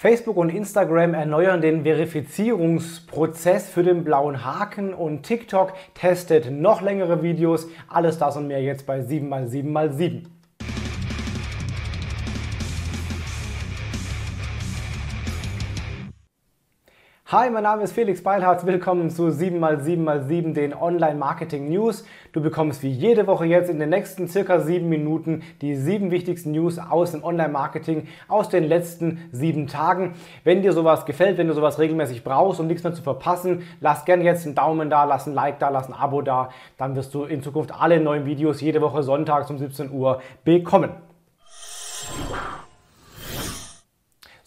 Facebook und Instagram erneuern den Verifizierungsprozess für den blauen Haken und TikTok testet noch längere Videos. Alles das und mehr jetzt bei 7x7x7. Hi, mein Name ist Felix Beilharz. Willkommen zu 7x7x7, den Online-Marketing-News. Du bekommst wie jede Woche jetzt in den nächsten circa sieben Minuten die sieben wichtigsten News aus dem Online-Marketing aus den letzten sieben Tagen. Wenn dir sowas gefällt, wenn du sowas regelmäßig brauchst um nichts mehr zu verpassen, lass gerne jetzt einen Daumen da, lass ein Like da, lass ein Abo da. Dann wirst du in Zukunft alle neuen Videos jede Woche sonntags um 17 Uhr bekommen.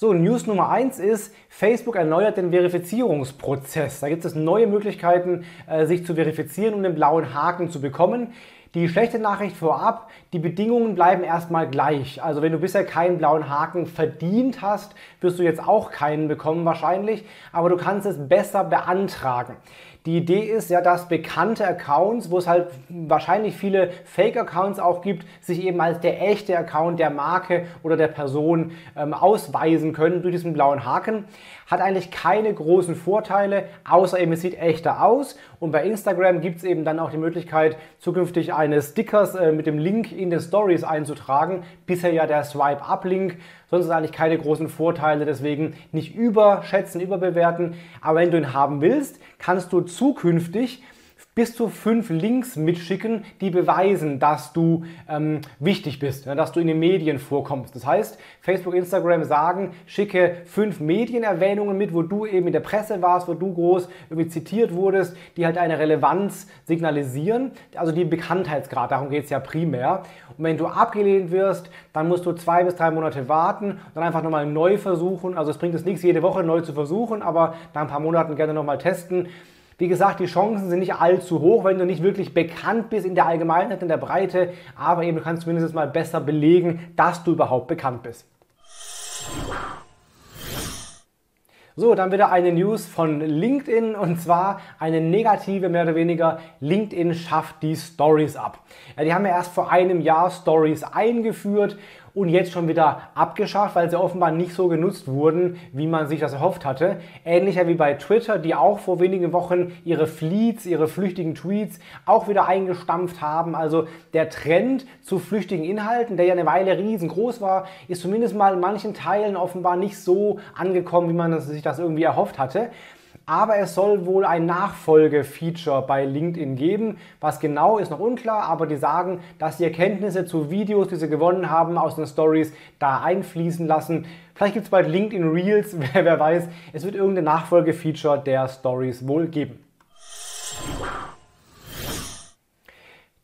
So, News Nummer 1 ist, Facebook erneuert den Verifizierungsprozess. Da gibt es neue Möglichkeiten, äh, sich zu verifizieren und den blauen Haken zu bekommen. Die schlechte Nachricht vorab, die Bedingungen bleiben erstmal gleich. Also wenn du bisher keinen blauen Haken verdient hast, wirst du jetzt auch keinen bekommen wahrscheinlich, aber du kannst es besser beantragen. Die Idee ist ja, dass bekannte Accounts, wo es halt wahrscheinlich viele Fake-Accounts auch gibt, sich eben als der echte Account der Marke oder der Person ähm, ausweisen können durch diesen blauen Haken. Hat eigentlich keine großen Vorteile, außer eben es sieht echter aus. Und bei Instagram gibt es eben dann auch die Möglichkeit, zukünftig eine Stickers äh, mit dem Link in den Stories einzutragen. Bisher ja der Swipe-Up-Link sonst ist eigentlich keine großen Vorteile, deswegen nicht überschätzen, überbewerten. Aber wenn du ihn haben willst, kannst du zukünftig bis zu fünf Links mitschicken, die beweisen, dass du ähm, wichtig bist, dass du in den Medien vorkommst. Das heißt, Facebook, Instagram sagen, schicke fünf Medienerwähnungen mit, wo du eben in der Presse warst, wo du groß irgendwie zitiert wurdest, die halt eine Relevanz signalisieren, also die Bekanntheitsgrad, darum geht es ja primär. Und wenn du abgelehnt wirst, dann musst du zwei bis drei Monate warten und dann einfach nochmal neu versuchen. Also es bringt es nichts, jede Woche neu zu versuchen, aber nach ein paar Monaten gerne nochmal testen. Wie gesagt, die Chancen sind nicht allzu hoch, wenn du nicht wirklich bekannt bist in der Allgemeinheit, in der Breite, aber eben du kannst zumindest mal besser belegen, dass du überhaupt bekannt bist. So, dann wieder eine News von LinkedIn und zwar eine negative, mehr oder weniger. LinkedIn schafft die Stories ab. Ja, die haben ja erst vor einem Jahr Stories eingeführt und jetzt schon wieder abgeschafft, weil sie offenbar nicht so genutzt wurden, wie man sich das erhofft hatte. Ähnlicher wie bei Twitter, die auch vor wenigen Wochen ihre Fleets, ihre flüchtigen Tweets auch wieder eingestampft haben. Also der Trend zu flüchtigen Inhalten, der ja eine Weile riesengroß war, ist zumindest mal in manchen Teilen offenbar nicht so angekommen, wie man sich das irgendwie erhofft hatte aber es soll wohl ein Nachfolgefeature bei LinkedIn geben. Was genau ist noch unklar, aber die sagen, dass die Erkenntnisse zu Videos, die sie gewonnen haben aus den Stories, da einfließen lassen. Vielleicht gibt es bald LinkedIn Reels, wer weiß. Es wird irgendein Nachfolgefeature der Stories wohl geben.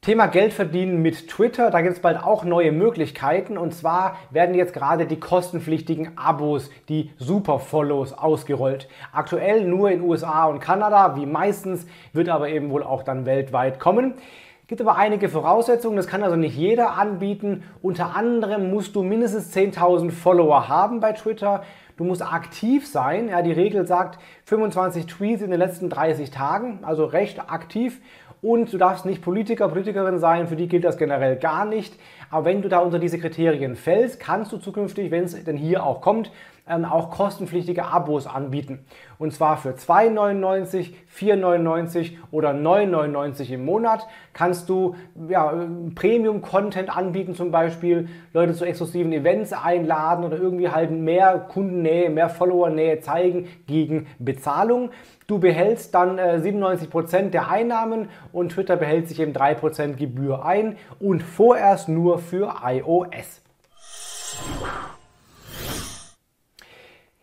Thema Geld verdienen mit Twitter, da gibt es bald auch neue Möglichkeiten und zwar werden jetzt gerade die kostenpflichtigen Abos, die Super-Follows ausgerollt. Aktuell nur in USA und Kanada, wie meistens, wird aber eben wohl auch dann weltweit kommen. Gibt aber einige Voraussetzungen, das kann also nicht jeder anbieten. Unter anderem musst du mindestens 10.000 Follower haben bei Twitter. Du musst aktiv sein. Ja, die Regel sagt 25 Tweets in den letzten 30 Tagen, also recht aktiv. Und du darfst nicht Politiker, Politikerin sein, für die gilt das generell gar nicht. Aber wenn du da unter diese Kriterien fällst, kannst du zukünftig, wenn es denn hier auch kommt, ähm, auch kostenpflichtige Abos anbieten. Und zwar für 2,99, 4,99 oder 9,99 im Monat kannst du ja, Premium-Content anbieten, zum Beispiel Leute zu exklusiven Events einladen oder irgendwie halt mehr Kundennähe, mehr Follower-Nähe zeigen gegen Bezahlung. Du behältst dann äh, 97% der Einnahmen und Twitter behält sich eben 3% Gebühr ein und vorerst nur für iOS.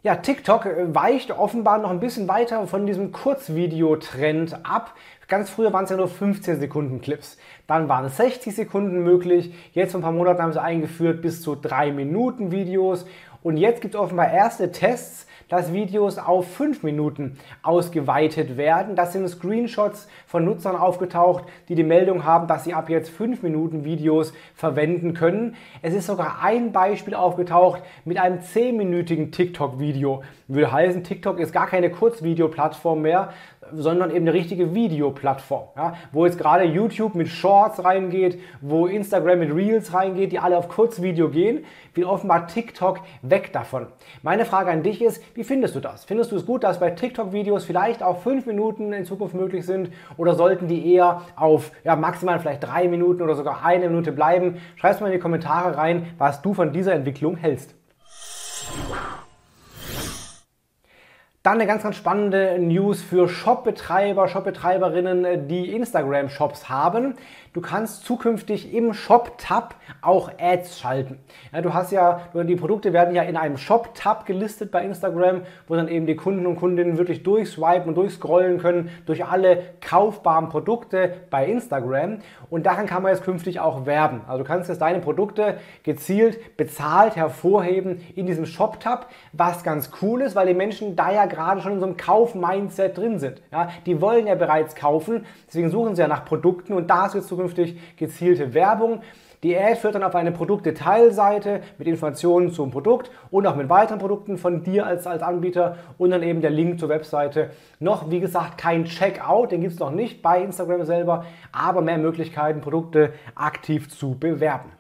Ja, TikTok äh, weicht offenbar noch ein bisschen weiter von diesem Kurzvideotrend ab. Ganz früher waren es ja nur 15 Sekunden Clips. Dann waren 60 Sekunden möglich. Jetzt vor ein paar Monaten haben sie eingeführt bis zu 3 Minuten Videos. Und jetzt gibt es offenbar erste Tests, dass Videos auf 5 Minuten ausgeweitet werden. Das sind Screenshots von Nutzern aufgetaucht, die die Meldung haben, dass sie ab jetzt 5 Minuten Videos verwenden können. Es ist sogar ein Beispiel aufgetaucht mit einem 10-minütigen TikTok-Video. Würde heißen, TikTok ist gar keine Kurzvideoplattform mehr, sondern eben eine richtige Videoplattform, ja, wo jetzt gerade YouTube mit Shorts reingeht, wo Instagram mit Reels reingeht, die alle auf Kurzvideo gehen, will offenbar TikTok weg davon. Meine Frage an dich ist, wie findest du das? Findest du es gut, dass bei TikTok-Videos vielleicht auch fünf Minuten in Zukunft möglich sind oder sollten die eher auf ja, maximal vielleicht drei Minuten oder sogar eine Minute bleiben? Schreib es mal in die Kommentare rein, was du von dieser Entwicklung hältst. Dann eine ganz, ganz spannende News für Shopbetreiber, Shopbetreiberinnen, die Instagram-Shops haben. Du kannst zukünftig im Shop-Tab auch Ads schalten. Ja, du hast ja, die Produkte werden ja in einem Shop-Tab gelistet bei Instagram, wo dann eben die Kunden und Kundinnen wirklich durchswipen und durchscrollen können durch alle kaufbaren Produkte bei Instagram. Und daran kann man jetzt künftig auch werben. Also du kannst jetzt deine Produkte gezielt bezahlt hervorheben in diesem Shop-Tab, was ganz cool ist, weil die Menschen da ja gerade schon in so einem Kauf-Mindset drin sind. Ja, die wollen ja bereits kaufen, deswegen suchen sie ja nach Produkten und da ist jetzt zukünftig gezielte Werbung. Die Ad führt dann auf eine Produktdetailseite mit Informationen zum Produkt und auch mit weiteren Produkten von dir als, als Anbieter und dann eben der Link zur Webseite. Noch, wie gesagt, kein Checkout, den gibt es noch nicht bei Instagram selber, aber mehr Möglichkeiten, Produkte aktiv zu bewerben.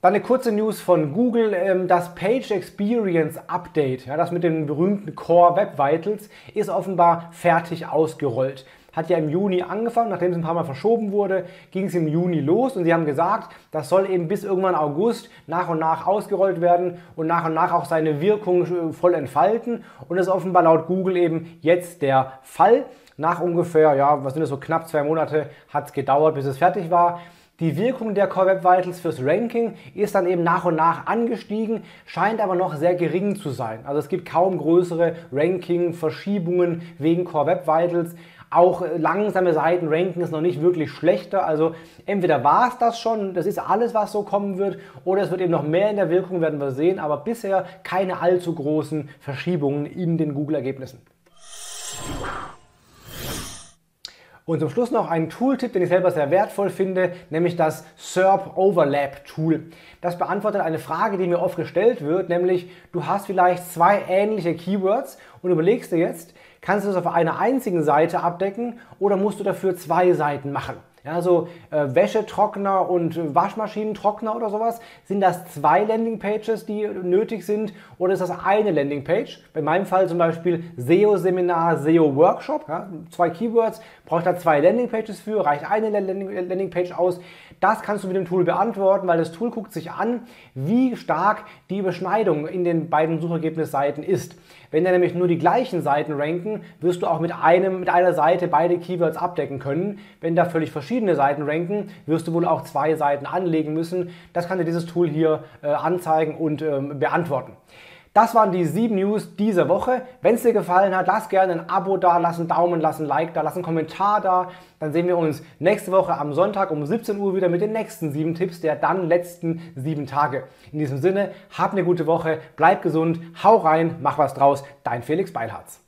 Dann eine kurze News von Google. Ähm, das Page Experience Update, ja, das mit den berühmten Core Web Vitals, ist offenbar fertig ausgerollt. Hat ja im Juni angefangen, nachdem es ein paar Mal verschoben wurde, ging es im Juni los und sie haben gesagt, das soll eben bis irgendwann August nach und nach ausgerollt werden und nach und nach auch seine Wirkung äh, voll entfalten. Und das ist offenbar laut Google eben jetzt der Fall. Nach ungefähr, ja, was sind das so knapp zwei Monate hat es gedauert, bis es fertig war. Die Wirkung der Core Web Vitals fürs Ranking ist dann eben nach und nach angestiegen, scheint aber noch sehr gering zu sein. Also es gibt kaum größere Ranking-Verschiebungen wegen Core Web Vitals. Auch langsame Seiten ranken ist noch nicht wirklich schlechter. Also entweder war es das schon, das ist alles, was so kommen wird, oder es wird eben noch mehr in der Wirkung, werden wir sehen. Aber bisher keine allzu großen Verschiebungen in den Google-Ergebnissen. Und zum Schluss noch ein Tooltip, den ich selber sehr wertvoll finde, nämlich das SERP Overlap Tool. Das beantwortet eine Frage, die mir oft gestellt wird, nämlich du hast vielleicht zwei ähnliche Keywords und überlegst dir jetzt, kannst du das auf einer einzigen Seite abdecken oder musst du dafür zwei Seiten machen? Ja, so äh, Wäschetrockner und Waschmaschinentrockner oder sowas. Sind das zwei Landingpages, die nötig sind oder ist das eine Landingpage? Bei meinem Fall zum Beispiel SEO-Seminar, SEO-Workshop. Ja, zwei Keywords, braucht da zwei Landingpages für, reicht eine Landingpage aus. Das kannst du mit dem Tool beantworten, weil das Tool guckt sich an, wie stark die Überschneidung in den beiden Suchergebnisseiten ist. Wenn da nämlich nur die gleichen Seiten ranken, wirst du auch mit, einem, mit einer Seite beide Keywords abdecken können. Wenn da völlig verschiedene Seiten ranken, wirst du wohl auch zwei Seiten anlegen müssen. Das kann dir dieses Tool hier äh, anzeigen und ähm, beantworten. Das waren die sieben News dieser Woche. Wenn es dir gefallen hat, lass gerne ein Abo da, lass einen Daumen, lass ein Like da, lass einen Kommentar da. Dann sehen wir uns nächste Woche am Sonntag um 17 Uhr wieder mit den nächsten sieben Tipps der dann letzten sieben Tage. In diesem Sinne, hab eine gute Woche, bleib gesund, hau rein, mach was draus. Dein Felix Beilharz.